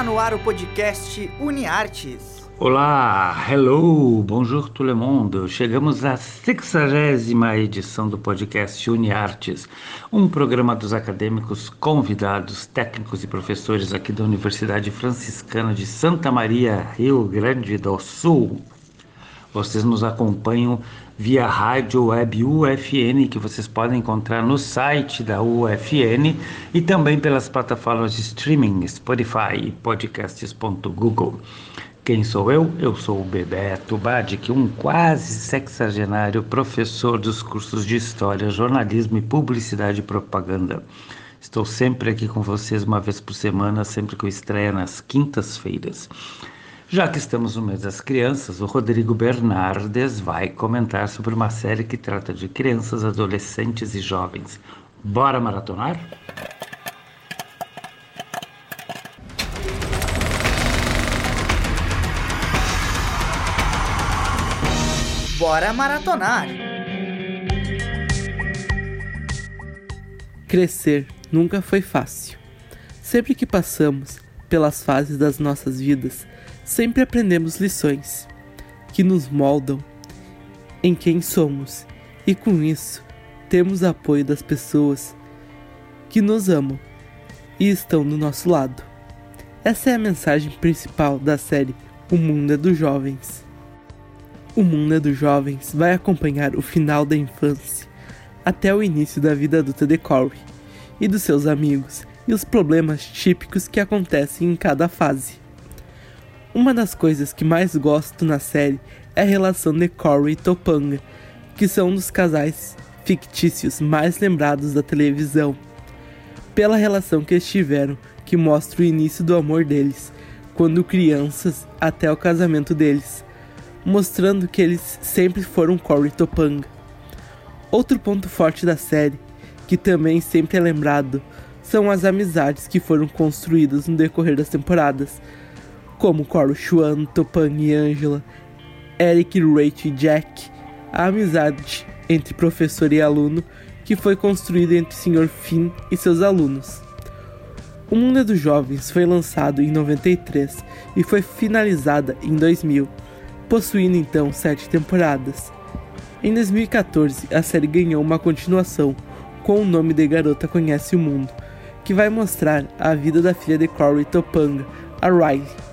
Está no ar o podcast UniArtes. Olá, hello, bonjour tout le monde. Chegamos à 60 edição do podcast UniArtes, um programa dos acadêmicos convidados, técnicos e professores aqui da Universidade Franciscana de Santa Maria, Rio Grande do Sul. Vocês nos acompanham via rádio web UFN, que vocês podem encontrar no site da UFN e também pelas plataformas de streaming Spotify e podcasts.google. Quem sou eu? Eu sou o Bebeto Badic, um quase sexagenário professor dos cursos de História, Jornalismo e Publicidade e Propaganda. Estou sempre aqui com vocês uma vez por semana, sempre com estreia nas quintas-feiras. Já que estamos no mês das crianças, o Rodrigo Bernardes vai comentar sobre uma série que trata de crianças, adolescentes e jovens. Bora maratonar? Bora maratonar! Crescer nunca foi fácil. Sempre que passamos pelas fases das nossas vidas, sempre aprendemos lições que nos moldam em quem somos e com isso temos apoio das pessoas que nos amam e estão do nosso lado. Essa é a mensagem principal da série O Mundo é dos Jovens. O Mundo é dos Jovens vai acompanhar o final da infância até o início da vida adulta de Corey e dos seus amigos e os problemas típicos que acontecem em cada fase. Uma das coisas que mais gosto na série é a relação de Corey e Topanga, que são um dos casais fictícios mais lembrados da televisão. Pela relação que eles tiveram, que mostra o início do amor deles, quando crianças até o casamento deles, mostrando que eles sempre foram Corey e Topanga. Outro ponto forte da série, que também sempre é lembrado, são as amizades que foram construídas no decorrer das temporadas como Coro Chuan, Topang e Angela, Eric, Rachel e Jack, a amizade entre professor e aluno que foi construída entre o Sr. Finn e seus alunos. O Mundo dos Jovens foi lançado em 93 e foi finalizada em 2000, possuindo então sete temporadas. Em 2014, a série ganhou uma continuação com o nome de Garota Conhece o Mundo, que vai mostrar a vida da filha de Corey Topanga, a Riley.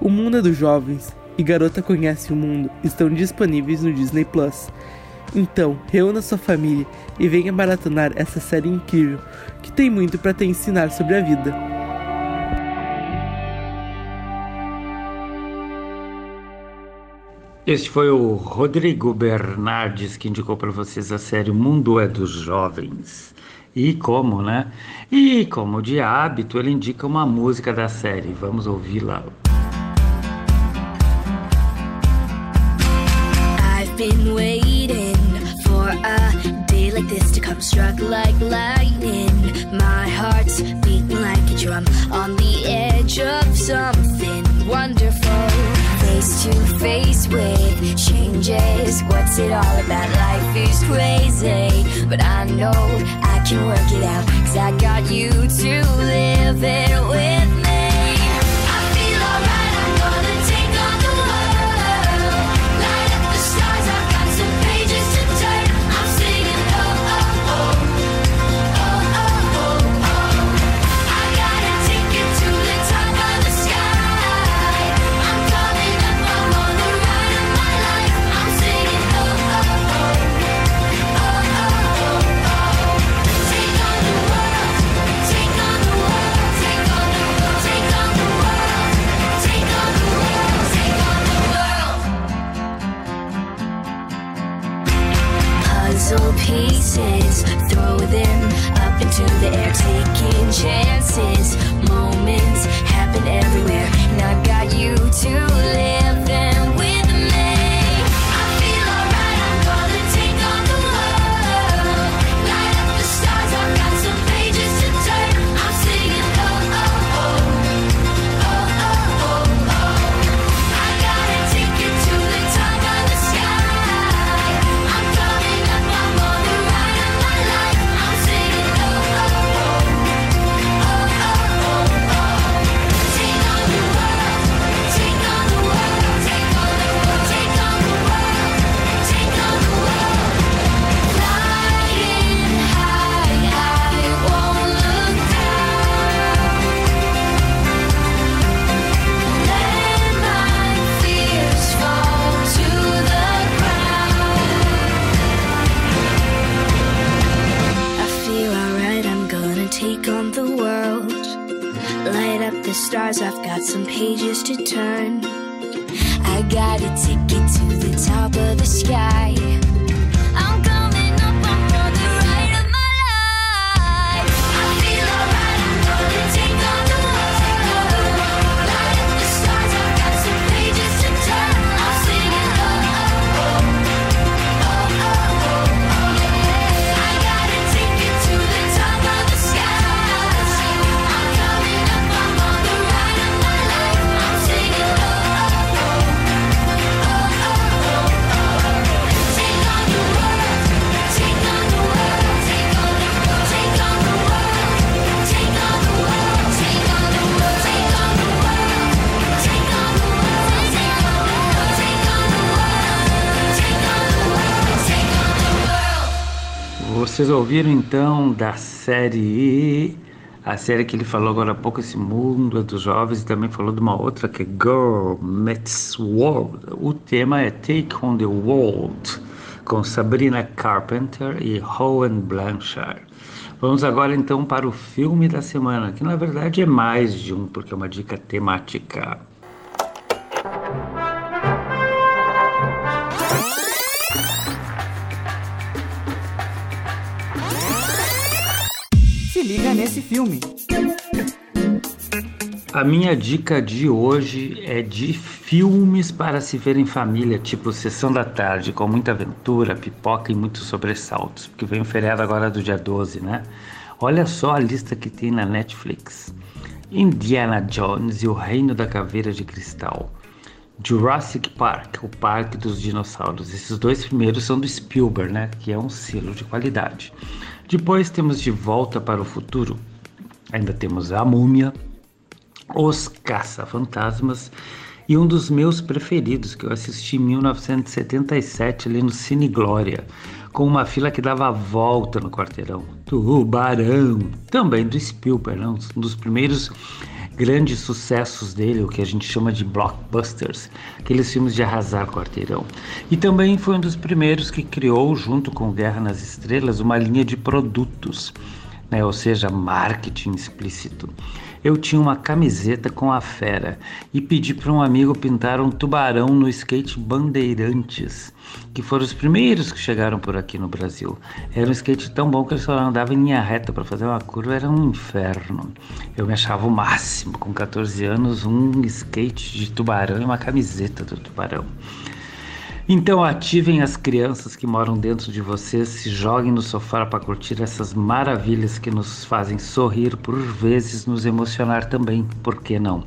O Mundo é dos Jovens e Garota Conhece o Mundo estão disponíveis no Disney Plus. Então, reúna sua família e venha maratonar essa série incrível que tem muito para te ensinar sobre a vida. Este foi o Rodrigo Bernardes que indicou para vocês a série O Mundo é dos Jovens. E como, né? E como de hábito, ele indica uma música da série. Vamos ouvi-la. Like this to come struck like lightning. My heart's beating like a drum on the edge of something wonderful. Face to face with changes. What's it all about? Life is crazy, but I know I can work it out. Cause I got you to live it with pieces. Throw them up into the air Taking chances. Moments happen everywhere And I've got you to live got some pages to turn. I got a ticket to the top of the sky. Vocês ouviram então da série a série que ele falou agora há pouco, esse mundo é dos jovens, e também falou de uma outra que é Girl Meets World. O tema é Take on the World, com Sabrina Carpenter e Owen Blanchard. Vamos agora então para o filme da semana, que na verdade é mais de um, porque é uma dica temática. Filme. A minha dica de hoje é de filmes para se ver em família, tipo Sessão da Tarde, com muita aventura, pipoca e muitos sobressaltos, porque vem o feriado agora do dia 12, né? Olha só a lista que tem na Netflix: Indiana Jones e o Reino da Caveira de Cristal. Jurassic Park, o Parque dos Dinossauros. Esses dois primeiros são do Spielberg, né? Que é um selo de qualidade. Depois temos De Volta para o Futuro. Ainda temos A Múmia, Os Caça-Fantasmas e um dos meus preferidos que eu assisti em 1977 ali no Cine Glória, com uma fila que dava a volta no quarteirão. Tubarão, também do Spielberg, né? um dos primeiros grandes sucessos dele, o que a gente chama de blockbusters, aqueles filmes de arrasar quarteirão. E também foi um dos primeiros que criou, junto com Guerra nas Estrelas, uma linha de produtos, né? ou seja, marketing explícito. Eu tinha uma camiseta com a fera e pedi para um amigo pintar um tubarão no skate Bandeirantes, que foram os primeiros que chegaram por aqui no Brasil. Era um skate tão bom que ele só andava em linha reta para fazer uma curva, era um inferno. Eu me achava o máximo, com 14 anos, um skate de tubarão e uma camiseta do tubarão. Então ativem as crianças que moram dentro de vocês, se joguem no sofá para curtir essas maravilhas que nos fazem sorrir, por vezes nos emocionar também, por que não?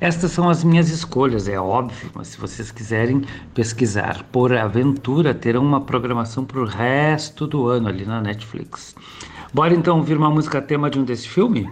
Estas são as minhas escolhas, é óbvio, mas se vocês quiserem pesquisar por aventura, terão uma programação para o resto do ano ali na Netflix. Bora então ouvir uma música tema de um desse filme?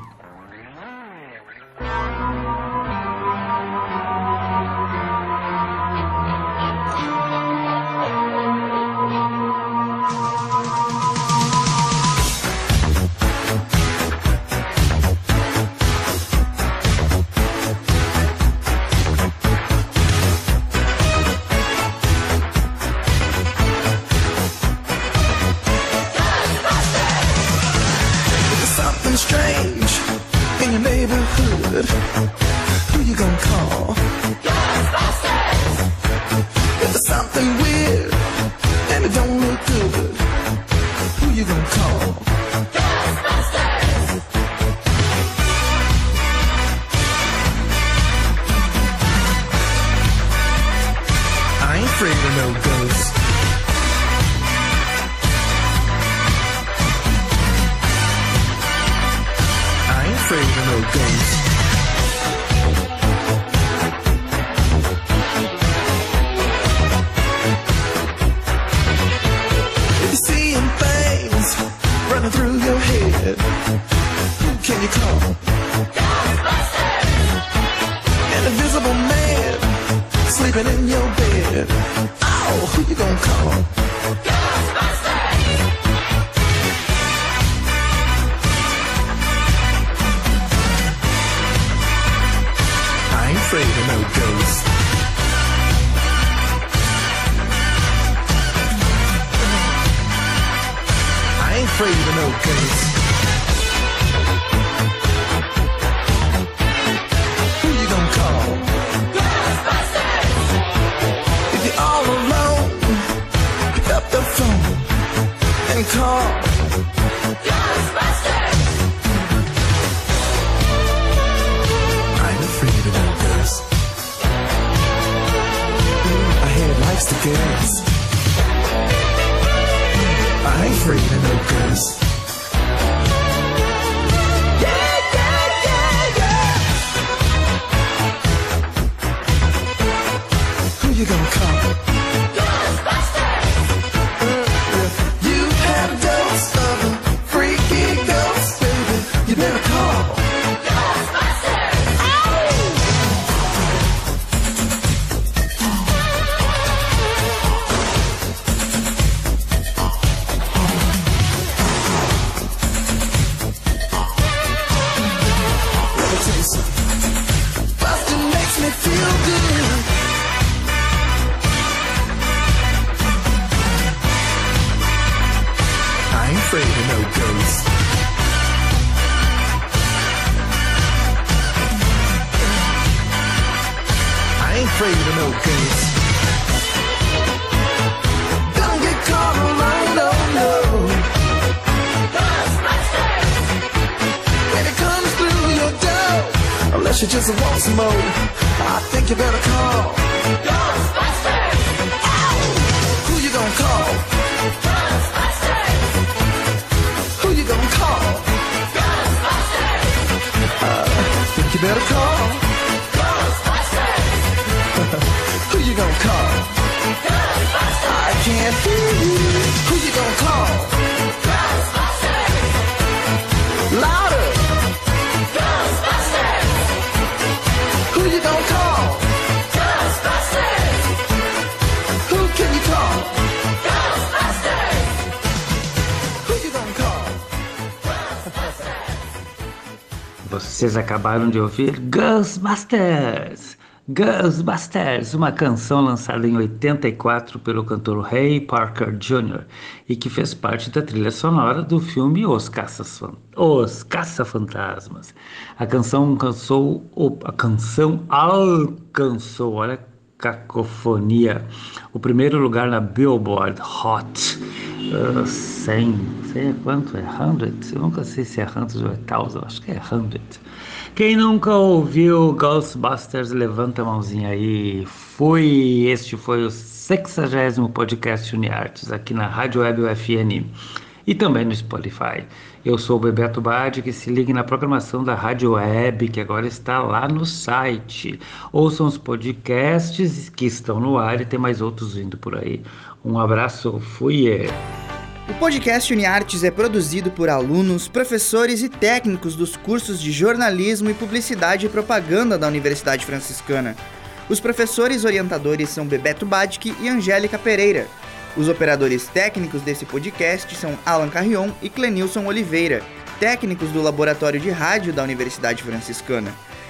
Afraid of no ghosts. I ain't afraid of no. Don't get caught alone, oh, no, no. It comes through your door, unless you just want some more, I think you better call. Who Vocês acabaram de ouvir Ghostbusters! Ghostbusters, uma canção lançada em 84 pelo cantor Ray Parker Jr. e que fez parte da trilha sonora do filme Os Caças Os Caça-Fantasmas. A canção alcançou a canção alcançou, olha cacofonia, o primeiro lugar na Billboard Hot uh, 100, sei é quanto é 100, eu nunca sei se é 100 ou é 1000, acho que é 100. Quem nunca ouviu Ghostbusters, levanta a mãozinha aí. Foi, este foi o 60 podcast UniArtes aqui na Rádio Web UFN e também no Spotify. Eu sou o Bebeto Badi, que se ligue na programação da Rádio Web, que agora está lá no site. Ouçam os podcasts que estão no ar e tem mais outros vindo por aí. Um abraço, fui! O podcast UniArtes é produzido por alunos, professores e técnicos dos cursos de jornalismo e publicidade e propaganda da Universidade Franciscana. Os professores orientadores são Bebeto Badic e Angélica Pereira. Os operadores técnicos desse podcast são Alan Carrion e Clenilson Oliveira, técnicos do Laboratório de Rádio da Universidade Franciscana.